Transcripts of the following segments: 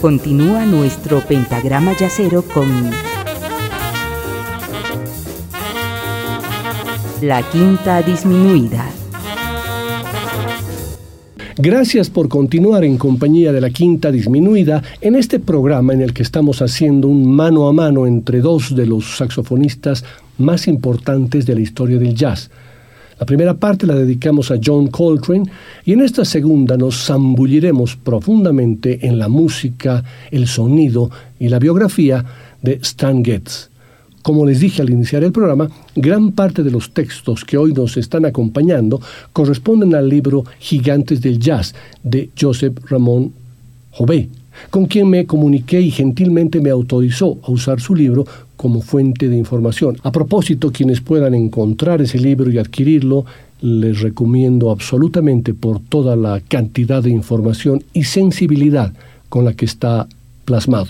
Continúa nuestro pentagrama yacero con la quinta disminuida. Gracias por continuar en compañía de la Quinta Disminuida en este programa en el que estamos haciendo un mano a mano entre dos de los saxofonistas más importantes de la historia del jazz. La primera parte la dedicamos a John Coltrane y en esta segunda nos zambulliremos profundamente en la música, el sonido y la biografía de Stan Getz. Como les dije al iniciar el programa, gran parte de los textos que hoy nos están acompañando corresponden al libro Gigantes del Jazz de Joseph Ramón Jové, con quien me comuniqué y gentilmente me autorizó a usar su libro como fuente de información. A propósito, quienes puedan encontrar ese libro y adquirirlo, les recomiendo absolutamente por toda la cantidad de información y sensibilidad con la que está plasmado.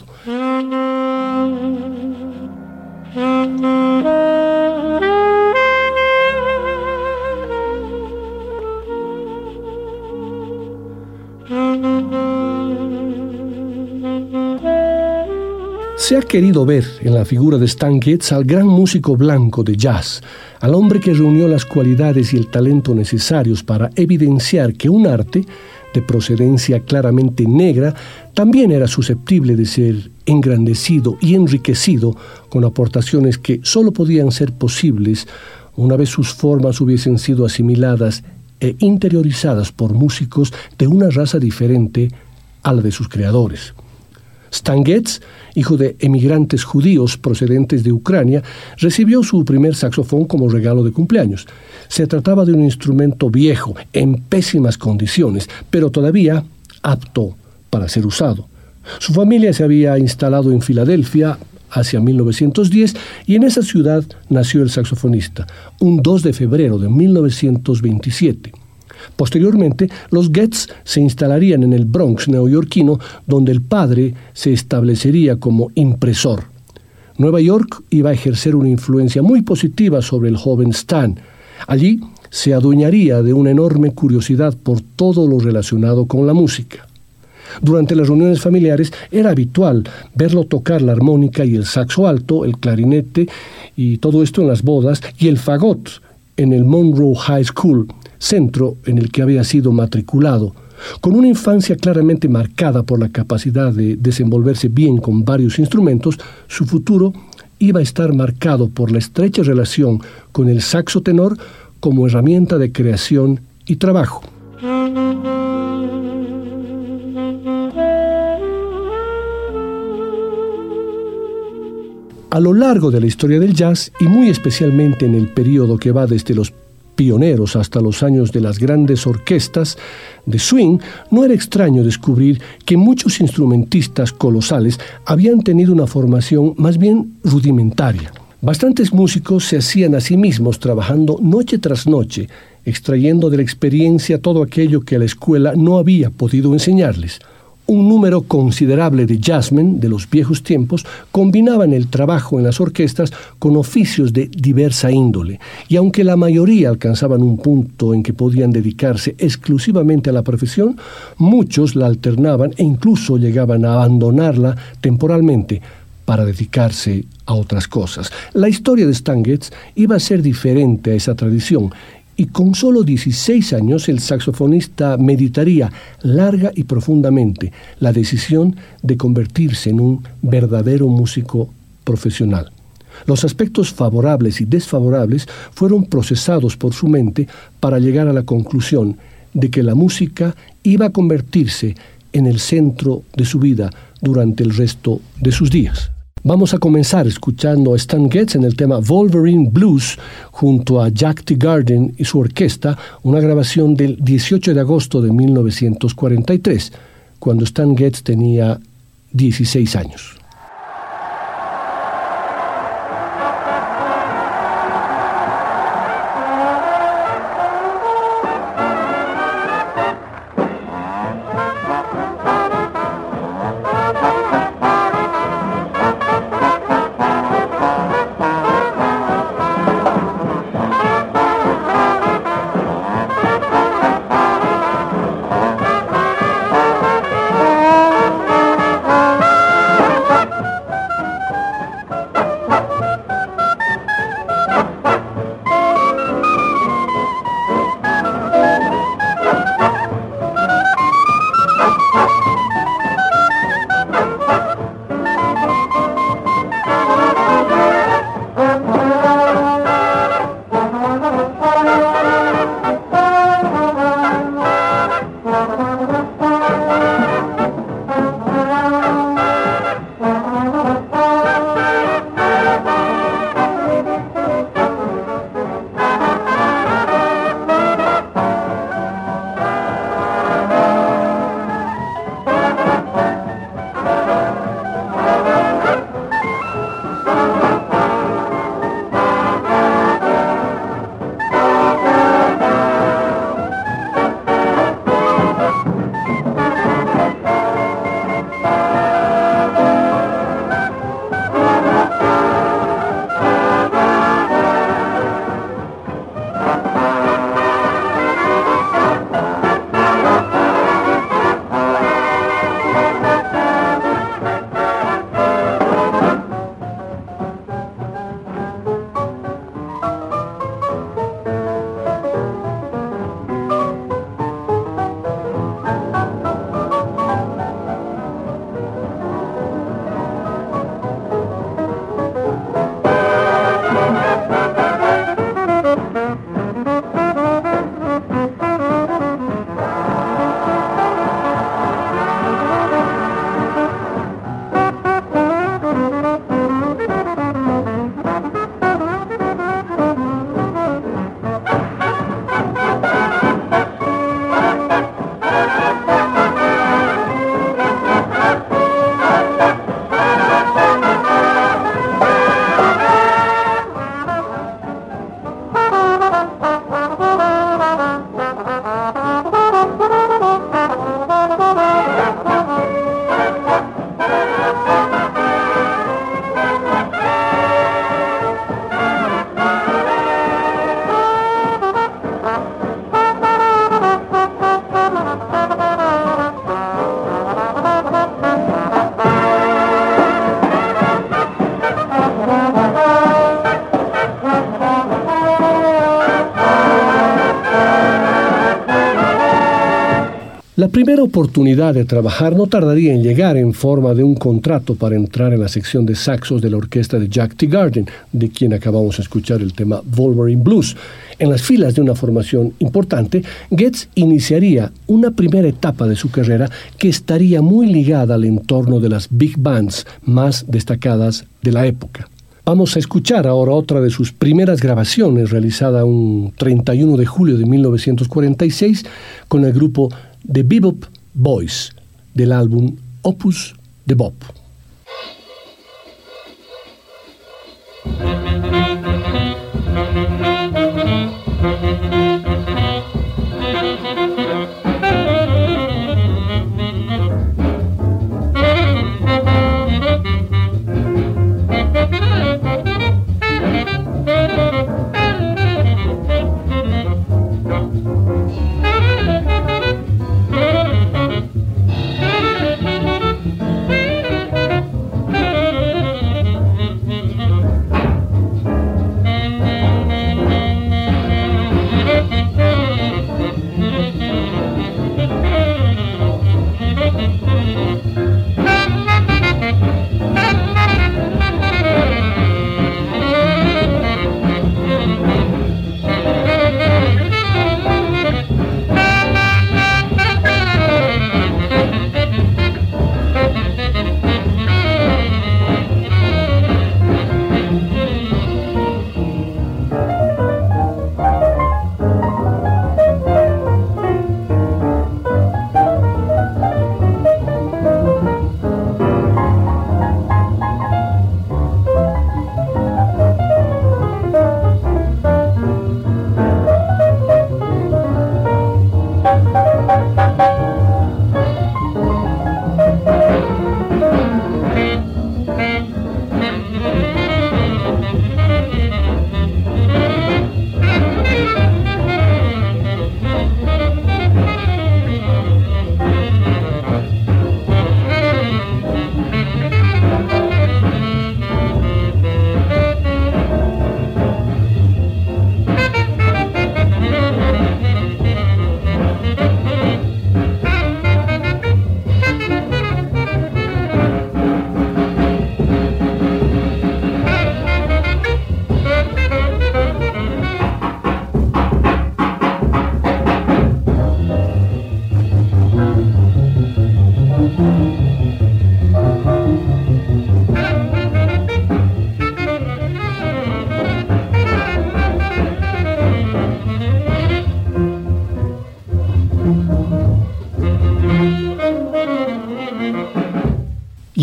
Se ha querido ver en la figura de Stan Getz al gran músico blanco de jazz, al hombre que reunió las cualidades y el talento necesarios para evidenciar que un arte de procedencia claramente negra también era susceptible de ser engrandecido y enriquecido con aportaciones que sólo podían ser posibles una vez sus formas hubiesen sido asimiladas e interiorizadas por músicos de una raza diferente a la de sus creadores. Stan Getz, hijo de emigrantes judíos procedentes de Ucrania, recibió su primer saxofón como regalo de cumpleaños. Se trataba de un instrumento viejo, en pésimas condiciones, pero todavía apto para ser usado. Su familia se había instalado en Filadelfia hacia 1910 y en esa ciudad nació el saxofonista, un 2 de febrero de 1927. Posteriormente, los Getz se instalarían en el Bronx neoyorquino, donde el padre se establecería como impresor. Nueva York iba a ejercer una influencia muy positiva sobre el joven Stan. Allí se adueñaría de una enorme curiosidad por todo lo relacionado con la música. Durante las reuniones familiares era habitual verlo tocar la armónica y el saxo alto, el clarinete y todo esto en las bodas y el fagot en el Monroe High School, centro en el que había sido matriculado. Con una infancia claramente marcada por la capacidad de desenvolverse bien con varios instrumentos, su futuro iba a estar marcado por la estrecha relación con el saxo tenor como herramienta de creación y trabajo. A lo largo de la historia del jazz y muy especialmente en el periodo que va desde los pioneros hasta los años de las grandes orquestas de swing, no era extraño descubrir que muchos instrumentistas colosales habían tenido una formación más bien rudimentaria. Bastantes músicos se hacían a sí mismos trabajando noche tras noche, extrayendo de la experiencia todo aquello que la escuela no había podido enseñarles un número considerable de jazzmen de los viejos tiempos combinaban el trabajo en las orquestas con oficios de diversa índole, y aunque la mayoría alcanzaban un punto en que podían dedicarse exclusivamente a la profesión, muchos la alternaban e incluso llegaban a abandonarla temporalmente para dedicarse a otras cosas. La historia de Stan iba a ser diferente a esa tradición y con solo 16 años el saxofonista meditaría larga y profundamente la decisión de convertirse en un verdadero músico profesional. Los aspectos favorables y desfavorables fueron procesados por su mente para llegar a la conclusión de que la música iba a convertirse en el centro de su vida durante el resto de sus días. Vamos a comenzar escuchando a Stan Getz en el tema Wolverine Blues junto a Jack T. Garden y su orquesta, una grabación del 18 de agosto de 1943, cuando Stan Getz tenía 16 años. La primera oportunidad de trabajar no tardaría en llegar en forma de un contrato para entrar en la sección de saxos de la orquesta de Jack T. Garden, de quien acabamos de escuchar el tema Wolverine Blues. En las filas de una formación importante, Getz iniciaría una primera etapa de su carrera que estaría muy ligada al entorno de las big bands más destacadas de la época. Vamos a escuchar ahora otra de sus primeras grabaciones realizada un 31 de julio de 1946 con el grupo The Bebop Boys del álbum Opus de Bob.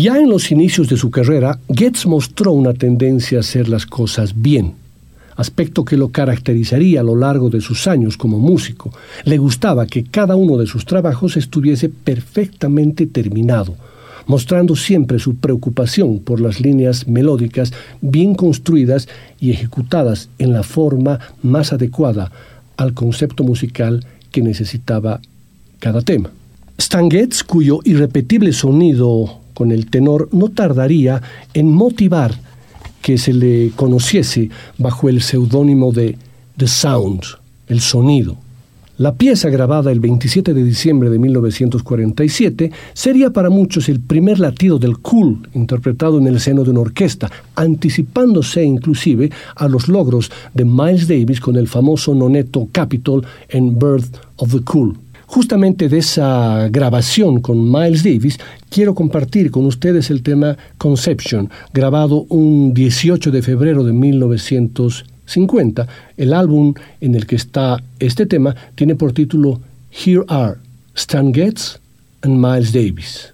Ya en los inicios de su carrera, Getz mostró una tendencia a hacer las cosas bien, aspecto que lo caracterizaría a lo largo de sus años como músico. Le gustaba que cada uno de sus trabajos estuviese perfectamente terminado, mostrando siempre su preocupación por las líneas melódicas bien construidas y ejecutadas en la forma más adecuada al concepto musical que necesitaba cada tema. Stan Getz, cuyo irrepetible sonido con el tenor no tardaría en motivar que se le conociese bajo el seudónimo de The Sound, el sonido. La pieza grabada el 27 de diciembre de 1947 sería para muchos el primer latido del cool interpretado en el seno de una orquesta, anticipándose inclusive a los logros de Miles Davis con el famoso noneto Capitol en Birth of the Cool. Justamente de esa grabación con Miles Davis, quiero compartir con ustedes el tema Conception, grabado un 18 de febrero de 1950. El álbum en el que está este tema tiene por título Here Are Stan Getz and Miles Davis.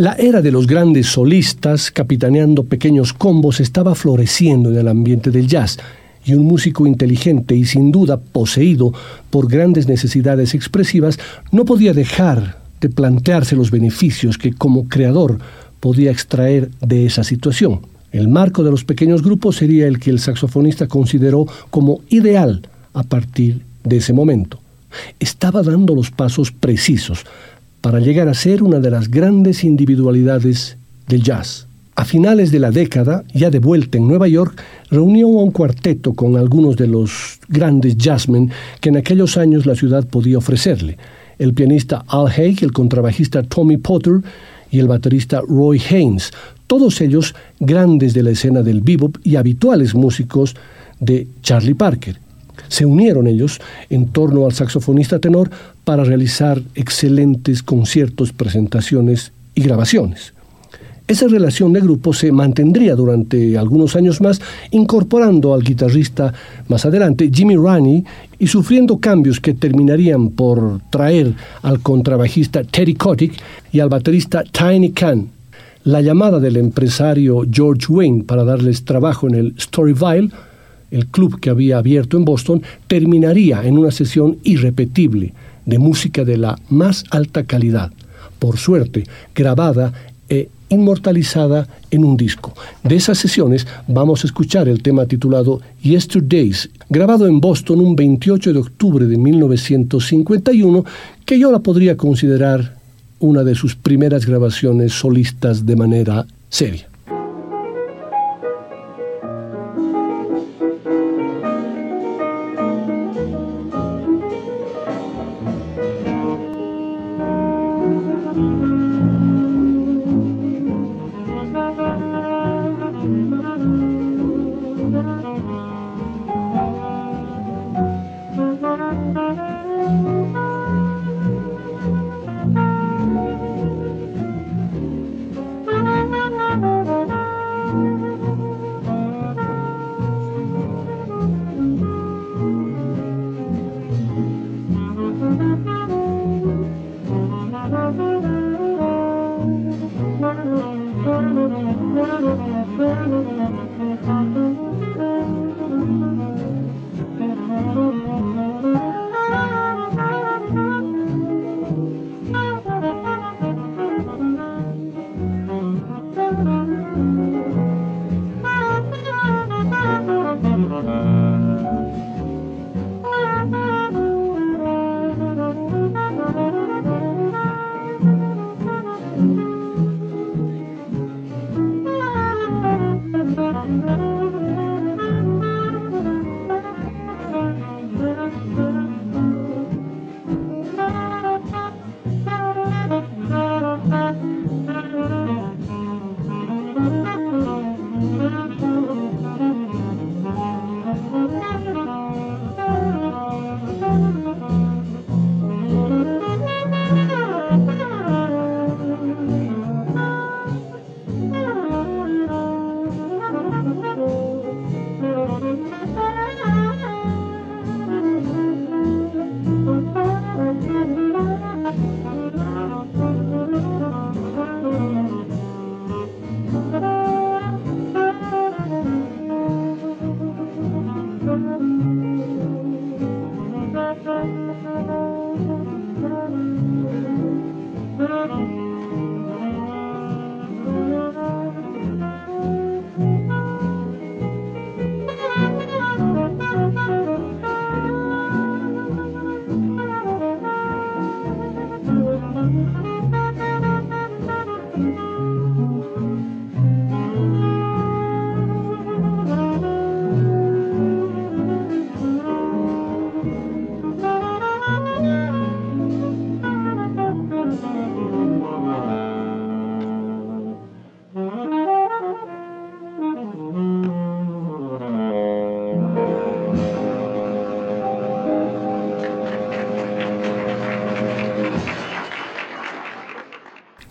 La era de los grandes solistas, capitaneando pequeños combos, estaba floreciendo en el ambiente del jazz, y un músico inteligente y sin duda poseído por grandes necesidades expresivas no podía dejar de plantearse los beneficios que como creador podía extraer de esa situación. El marco de los pequeños grupos sería el que el saxofonista consideró como ideal a partir de ese momento. Estaba dando los pasos precisos para llegar a ser una de las grandes individualidades del jazz. A finales de la década, ya de vuelta en Nueva York, reunió a un cuarteto con algunos de los grandes jazzmen que en aquellos años la ciudad podía ofrecerle. El pianista Al Haig, el contrabajista Tommy Potter y el baterista Roy Haynes, todos ellos grandes de la escena del bebop y habituales músicos de Charlie Parker. Se unieron ellos en torno al saxofonista tenor para realizar excelentes conciertos, presentaciones y grabaciones. Esa relación de grupo se mantendría durante algunos años más, incorporando al guitarrista más adelante Jimmy Rani y sufriendo cambios que terminarían por traer al contrabajista Teddy Kotick y al baterista Tiny Khan. La llamada del empresario George Wayne para darles trabajo en el Storyville el club que había abierto en Boston, terminaría en una sesión irrepetible de música de la más alta calidad, por suerte grabada e inmortalizada en un disco. De esas sesiones vamos a escuchar el tema titulado Yesterdays, grabado en Boston un 28 de octubre de 1951, que yo la podría considerar una de sus primeras grabaciones solistas de manera seria.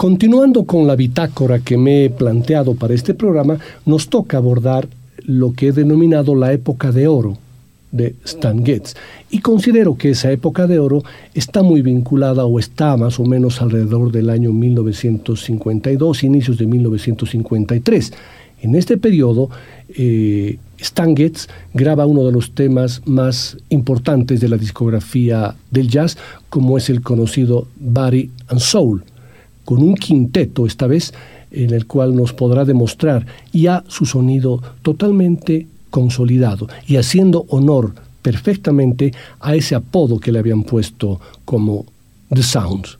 Continuando con la bitácora que me he planteado para este programa, nos toca abordar lo que he denominado la época de oro de Stan Getz. Y considero que esa época de oro está muy vinculada o está más o menos alrededor del año 1952, inicios de 1953. En este periodo, eh, Stan Getz graba uno de los temas más importantes de la discografía del jazz, como es el conocido Body and Soul, con un quinteto esta vez en el cual nos podrá demostrar ya su sonido totalmente consolidado y haciendo honor perfectamente a ese apodo que le habían puesto como The Sounds.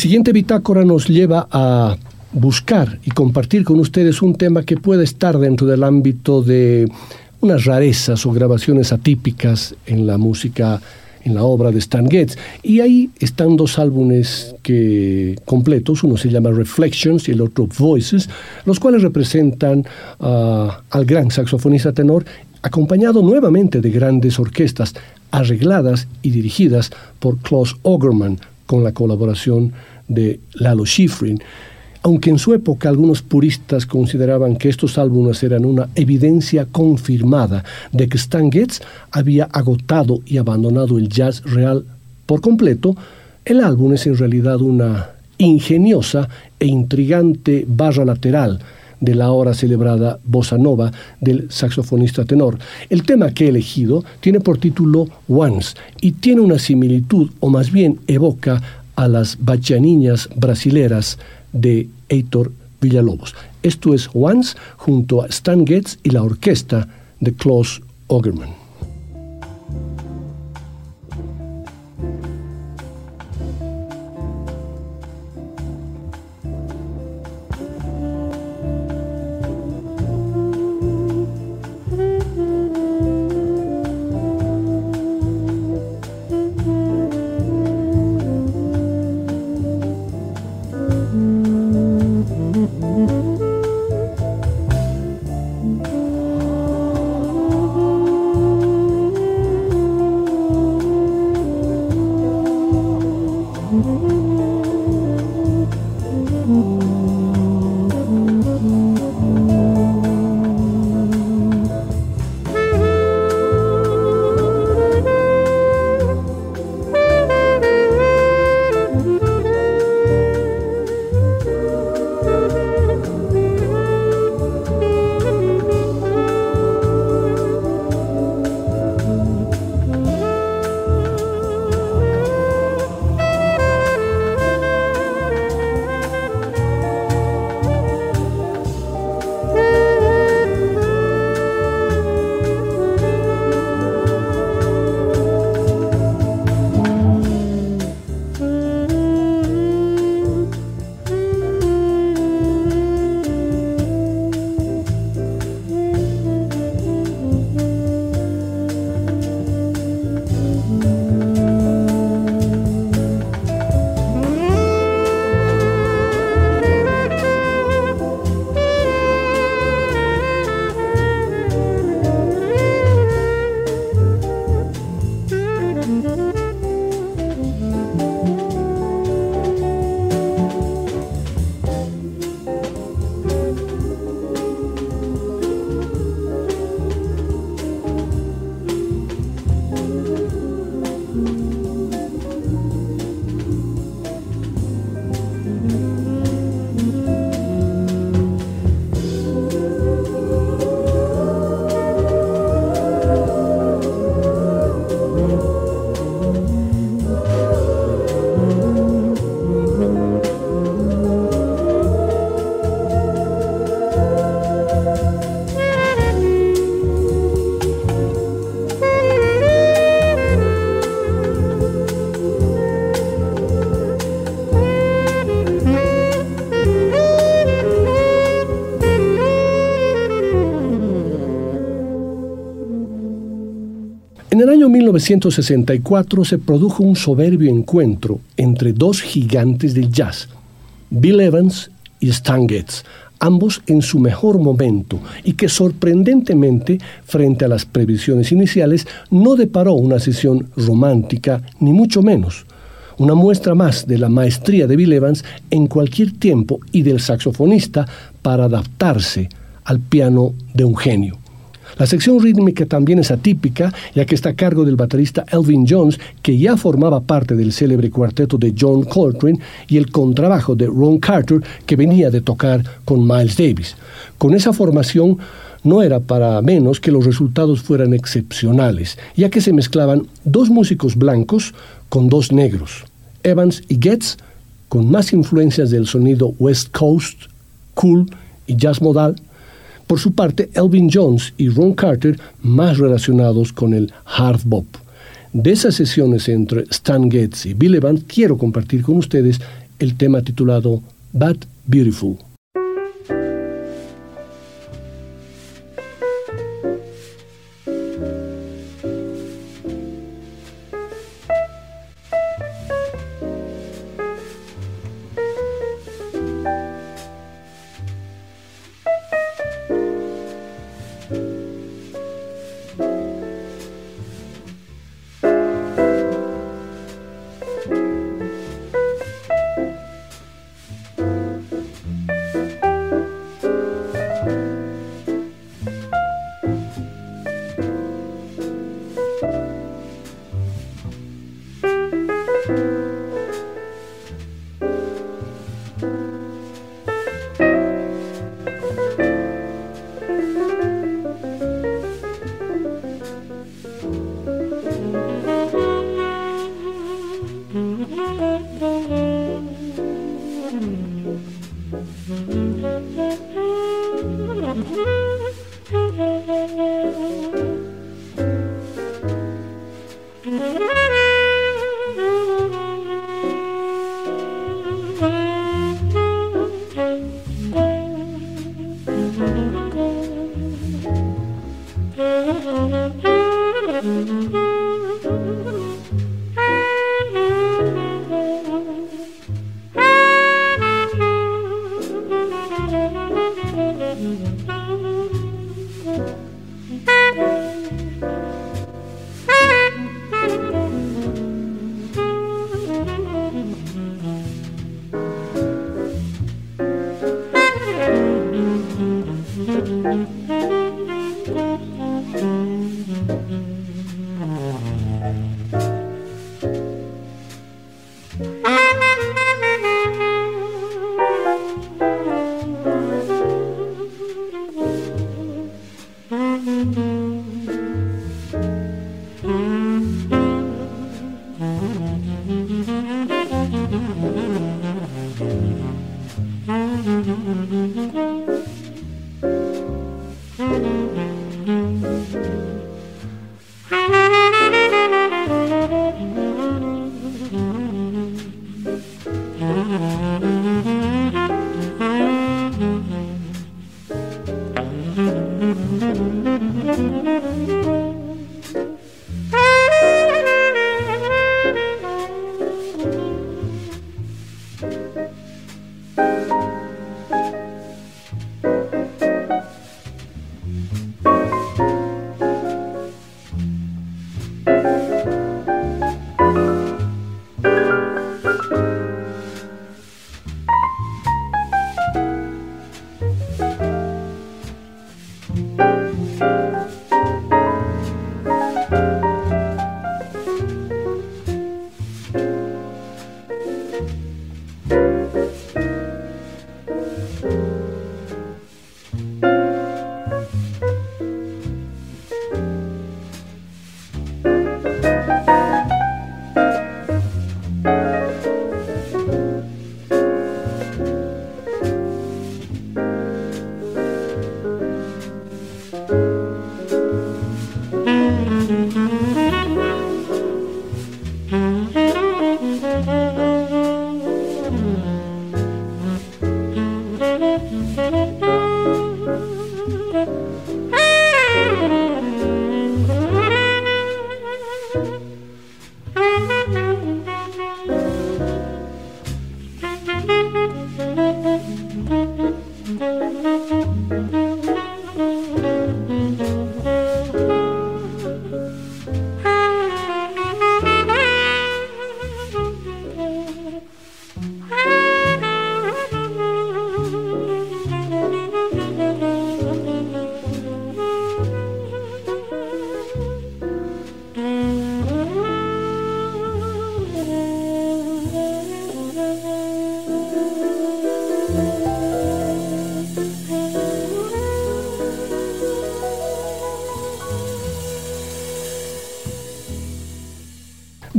Siguiente bitácora nos lleva a buscar y compartir con ustedes un tema que puede estar dentro del ámbito de unas rarezas o grabaciones atípicas en la música, en la obra de Stan Getz. Y ahí están dos álbumes que, completos, uno se llama Reflections y el otro Voices, los cuales representan ah, al gran saxofonista tenor acompañado nuevamente de grandes orquestas arregladas y dirigidas por Klaus Ogerman, con la colaboración de Lalo Schifrin. Aunque en su época algunos puristas consideraban que estos álbumes eran una evidencia confirmada de que Stan Getz había agotado y abandonado el jazz real por completo, el álbum es en realidad una ingeniosa e intrigante barra lateral de la ahora celebrada Bossa Nova del saxofonista tenor. El tema que he elegido tiene por título Once y tiene una similitud, o más bien evoca a las bachaniñas brasileras de Heitor Villalobos. Esto es Once junto a Stan Getz y la orquesta de Klaus Ogerman. 1964 se produjo un soberbio encuentro entre dos gigantes del jazz, Bill Evans y Stan Getz, ambos en su mejor momento y que sorprendentemente, frente a las previsiones iniciales, no deparó una sesión romántica, ni mucho menos. Una muestra más de la maestría de Bill Evans en cualquier tiempo y del saxofonista para adaptarse al piano de un genio. La sección rítmica también es atípica, ya que está a cargo del baterista Elvin Jones, que ya formaba parte del célebre cuarteto de John Coltrane, y el contrabajo de Ron Carter, que venía de tocar con Miles Davis. Con esa formación, no era para menos que los resultados fueran excepcionales, ya que se mezclaban dos músicos blancos con dos negros, Evans y Getz, con más influencias del sonido West Coast, cool y jazz modal, por su parte, Elvin Jones y Ron Carter más relacionados con el hard bop. De esas sesiones entre Stan Getz y Bill Evans quiero compartir con ustedes el tema titulado Bad Beautiful.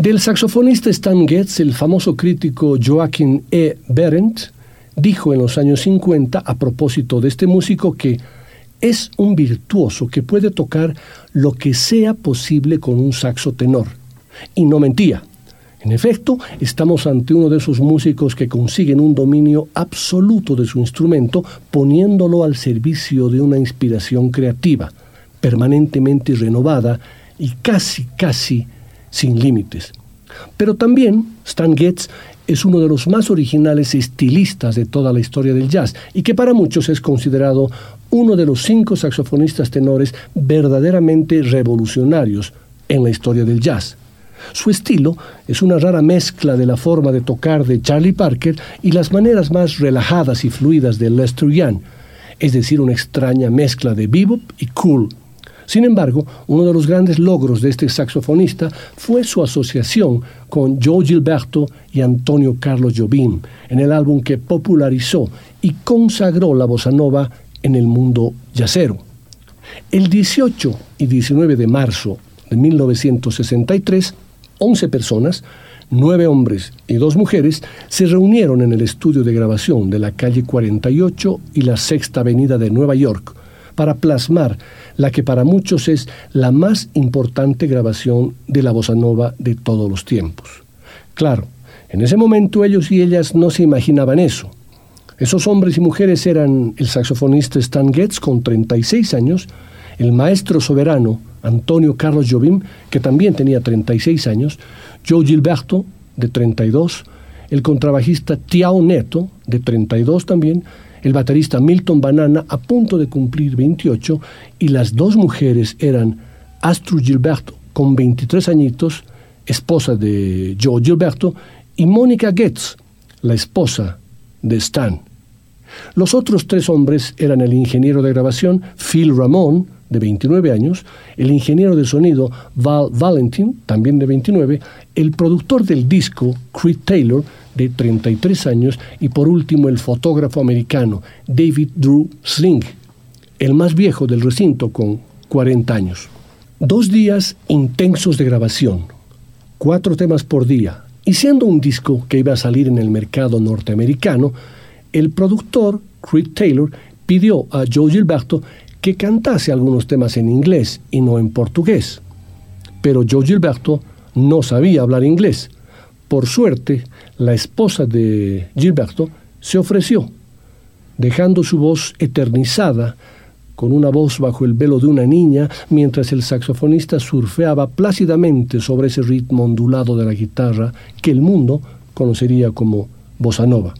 Del saxofonista Stan Getz, el famoso crítico Joachim E. Berendt dijo en los años 50 a propósito de este músico que es un virtuoso que puede tocar lo que sea posible con un saxo tenor. Y no mentía. En efecto, estamos ante uno de esos músicos que consiguen un dominio absoluto de su instrumento poniéndolo al servicio de una inspiración creativa, permanentemente renovada y casi, casi sin límites. Pero también Stan Getz es uno de los más originales estilistas de toda la historia del jazz y que para muchos es considerado uno de los cinco saxofonistas tenores verdaderamente revolucionarios en la historia del jazz. Su estilo es una rara mezcla de la forma de tocar de Charlie Parker y las maneras más relajadas y fluidas de Lester Young, es decir, una extraña mezcla de bebop y cool sin embargo, uno de los grandes logros de este saxofonista fue su asociación con Joe Gilberto y Antonio Carlos Jobim en el álbum que popularizó y consagró la bossa nova en el mundo yacero. El 18 y 19 de marzo de 1963, 11 personas, nueve hombres y dos mujeres, se reunieron en el estudio de grabación de la calle 48 y la Sexta Avenida de Nueva York para plasmar la que para muchos es la más importante grabación de la bossa nova de todos los tiempos. Claro, en ese momento ellos y ellas no se imaginaban eso. Esos hombres y mujeres eran el saxofonista Stan Getz con 36 años, el maestro soberano Antonio Carlos Jobim, que también tenía 36 años, Joe Gilberto, de 32, el contrabajista Tiao Neto, de 32 también, el baterista Milton Banana a punto de cumplir 28 y las dos mujeres eran Astrid Gilberto con 23 añitos, esposa de Joe Gilberto, y Mónica Getz, la esposa de Stan. Los otros tres hombres eran el ingeniero de grabación Phil Ramón, de 29 años, el ingeniero de sonido Val Valentin, también de 29, el productor del disco Creed Taylor, de 33 años, y por último el fotógrafo americano David Drew Sling, el más viejo del recinto con 40 años. Dos días intensos de grabación, cuatro temas por día, y siendo un disco que iba a salir en el mercado norteamericano, el productor Creed Taylor pidió a Joe Gilberto que cantase algunos temas en inglés y no en portugués. Pero Joe Gilberto no sabía hablar inglés, por suerte, la esposa de Gilberto se ofreció, dejando su voz eternizada con una voz bajo el velo de una niña, mientras el saxofonista surfeaba plácidamente sobre ese ritmo ondulado de la guitarra que el mundo conocería como bossa nova.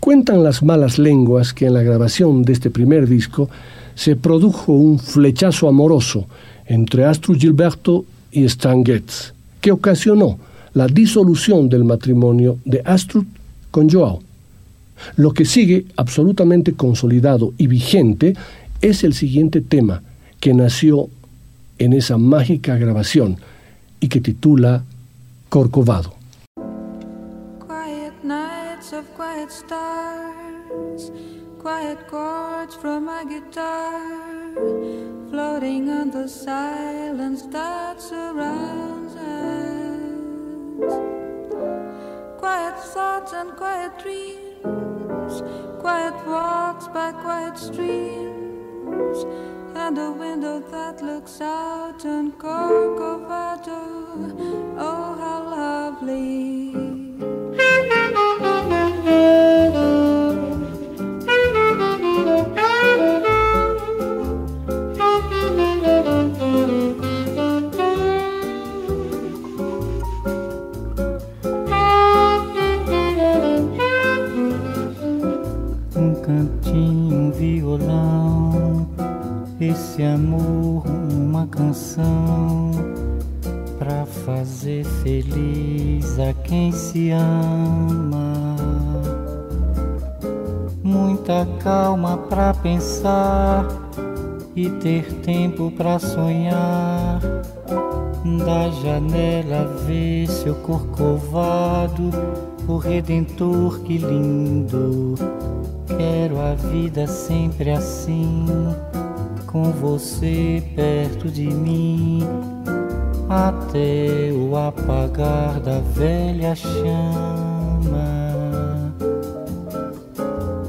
Cuentan las malas lenguas que en la grabación de este primer disco se produjo un flechazo amoroso entre Astro Gilberto y Stan Getz, que ocasionó la disolución del matrimonio de Astrud con Joao. Lo que sigue absolutamente consolidado y vigente es el siguiente tema que nació en esa mágica grabación y que titula Corcovado. Quiet nights of quiet stars, quiet chords from my guitar, floating on the silence that surrounds us. Quiet thoughts and quiet dreams, quiet walks by quiet streams, and a window that looks out on Corcovado. Oh, how lovely! Pensar e ter tempo para sonhar. Da janela ver seu corcovado, o redentor que lindo. Quero a vida sempre assim, com você perto de mim, até o apagar da velha chama.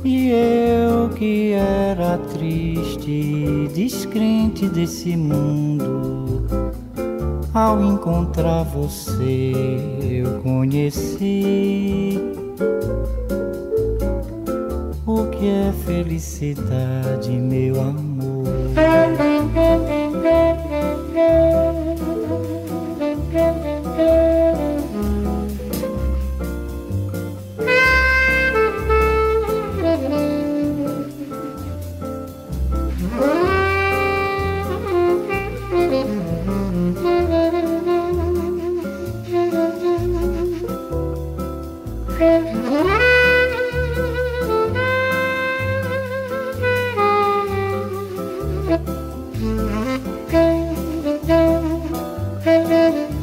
E eu que era triste, descrente desse mundo, ao encontrar você eu conheci o que é felicidade, meu amor.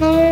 Hey.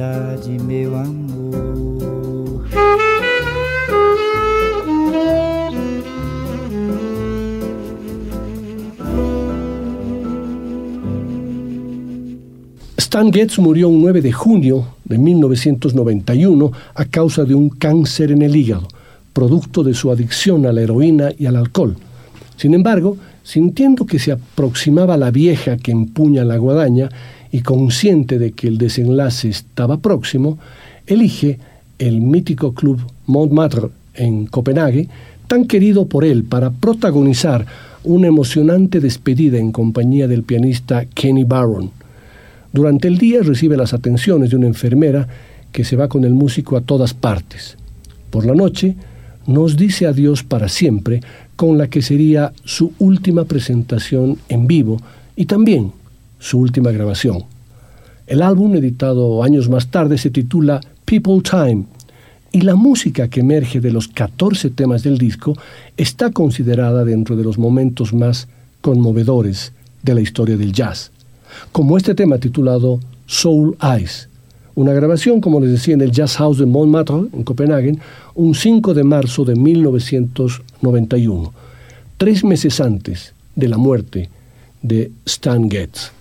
amor. Stan Getz murió un 9 de junio de 1991 a causa de un cáncer en el hígado, producto de su adicción a la heroína y al alcohol. Sin embargo, sintiendo que se aproximaba la vieja que empuña la guadaña, y consciente de que el desenlace estaba próximo, elige el mítico club Montmartre en Copenhague, tan querido por él para protagonizar una emocionante despedida en compañía del pianista Kenny Barron. Durante el día recibe las atenciones de una enfermera que se va con el músico a todas partes. Por la noche nos dice adiós para siempre con la que sería su última presentación en vivo y también su última grabación. El álbum, editado años más tarde, se titula People Time y la música que emerge de los 14 temas del disco está considerada dentro de los momentos más conmovedores de la historia del jazz, como este tema titulado Soul Eyes, una grabación, como les decía, en el Jazz House de Montmartre, en Copenhague, un 5 de marzo de 1991, tres meses antes de la muerte de Stan Getz.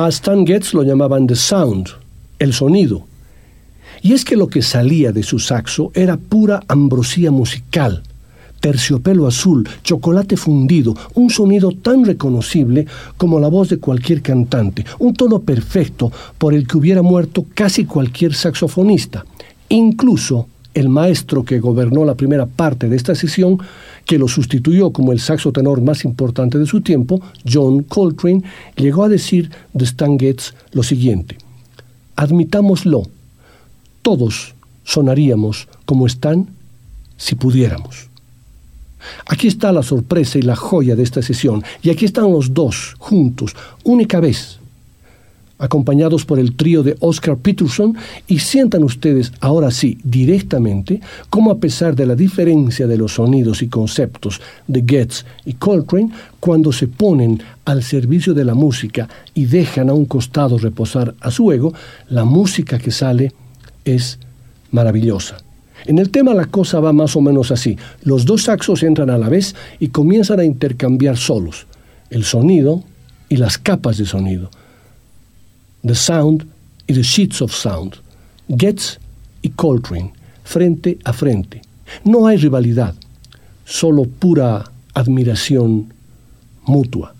A Stan Getz lo llamaban The Sound, el sonido. Y es que lo que salía de su saxo era pura ambrosía musical, terciopelo azul, chocolate fundido, un sonido tan reconocible como la voz de cualquier cantante, un tono perfecto por el que hubiera muerto casi cualquier saxofonista. Incluso el maestro que gobernó la primera parte de esta sesión que lo sustituyó como el saxo tenor más importante de su tiempo, John Coltrane, llegó a decir de Stan Getz lo siguiente: Admitámoslo, todos sonaríamos como están si pudiéramos. Aquí está la sorpresa y la joya de esta sesión, y aquí están los dos juntos, única vez, acompañados por el trío de Oscar Peterson, y sientan ustedes ahora sí directamente cómo a pesar de la diferencia de los sonidos y conceptos de Getz y Coltrane, cuando se ponen al servicio de la música y dejan a un costado reposar a su ego, la música que sale es maravillosa. En el tema la cosa va más o menos así. Los dos saxos entran a la vez y comienzan a intercambiar solos, el sonido y las capas de sonido. The Sound y The Sheets of Sound, Getz y Coltrane, frente a frente. No hay rivalidad, solo pura admiración mutua.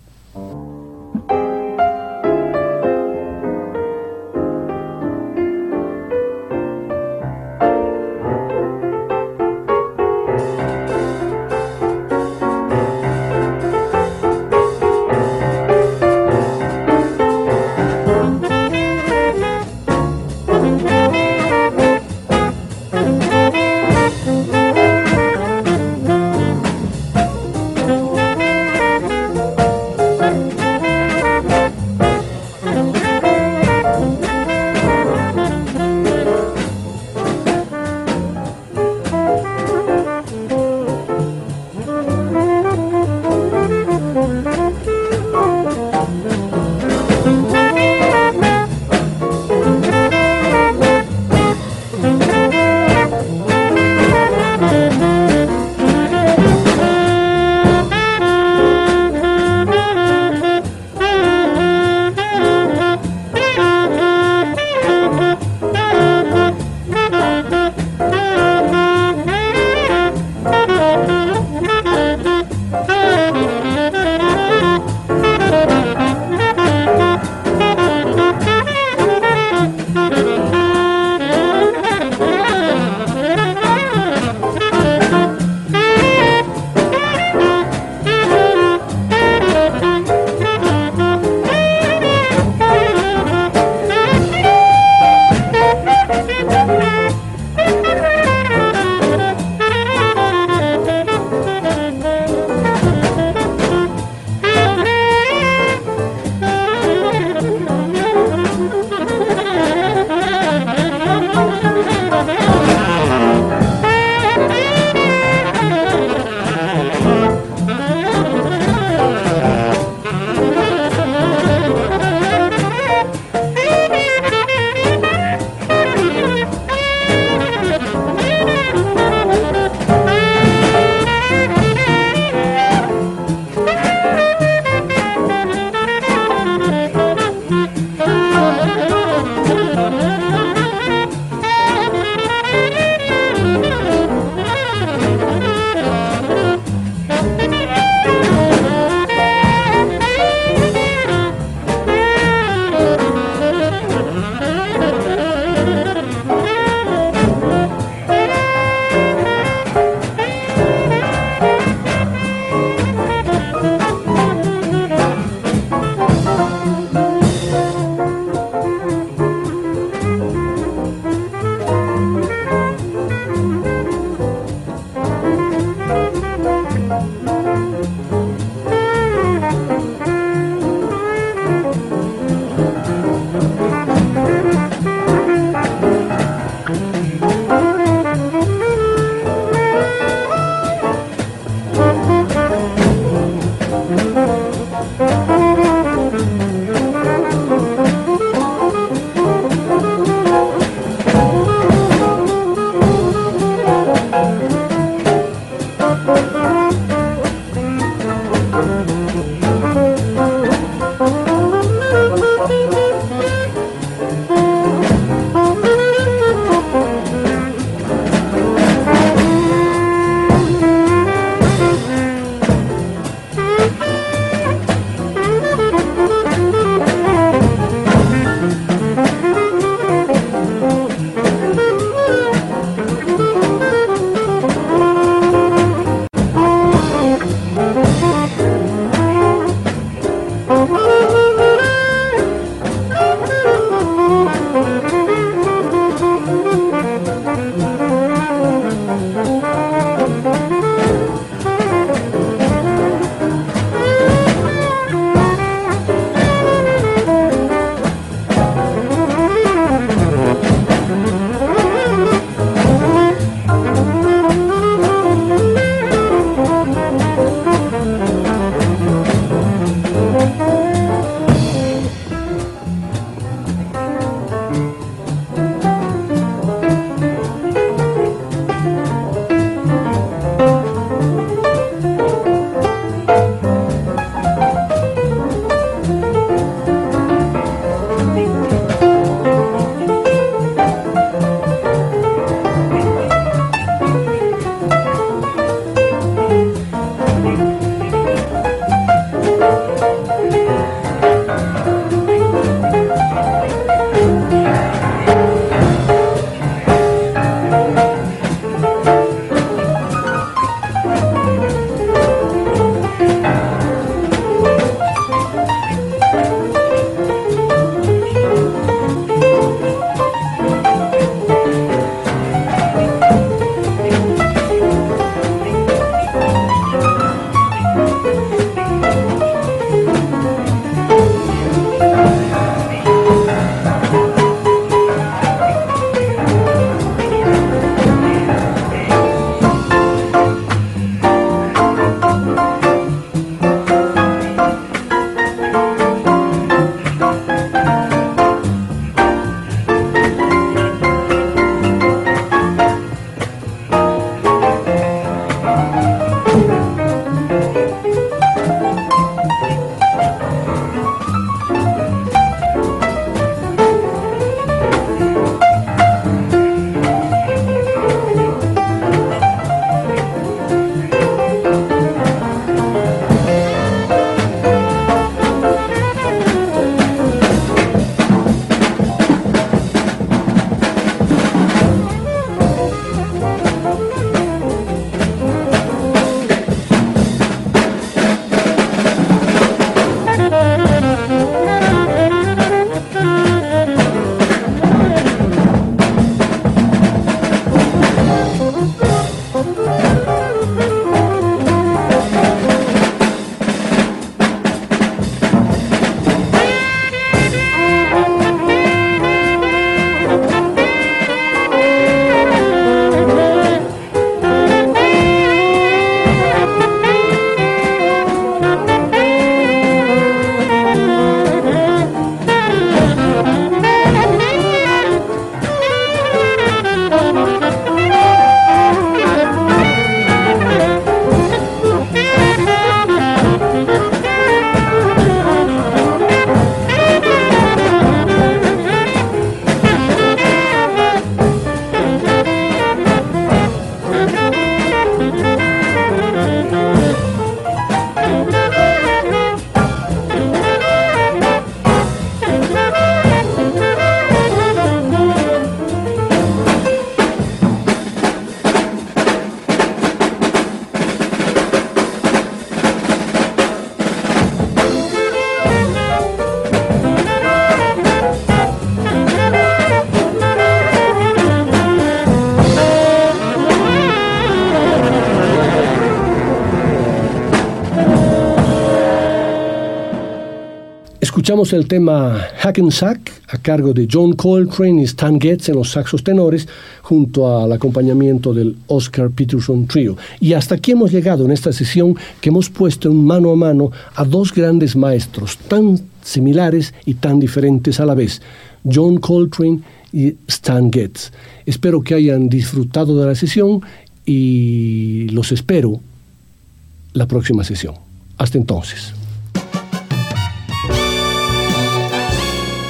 Escuchamos el tema Hackensack a cargo de John Coltrane y Stan Getz en los saxos tenores junto al acompañamiento del Oscar Peterson Trio. Y hasta aquí hemos llegado en esta sesión que hemos puesto en mano a mano a dos grandes maestros tan similares y tan diferentes a la vez, John Coltrane y Stan Getz. Espero que hayan disfrutado de la sesión y los espero la próxima sesión. Hasta entonces.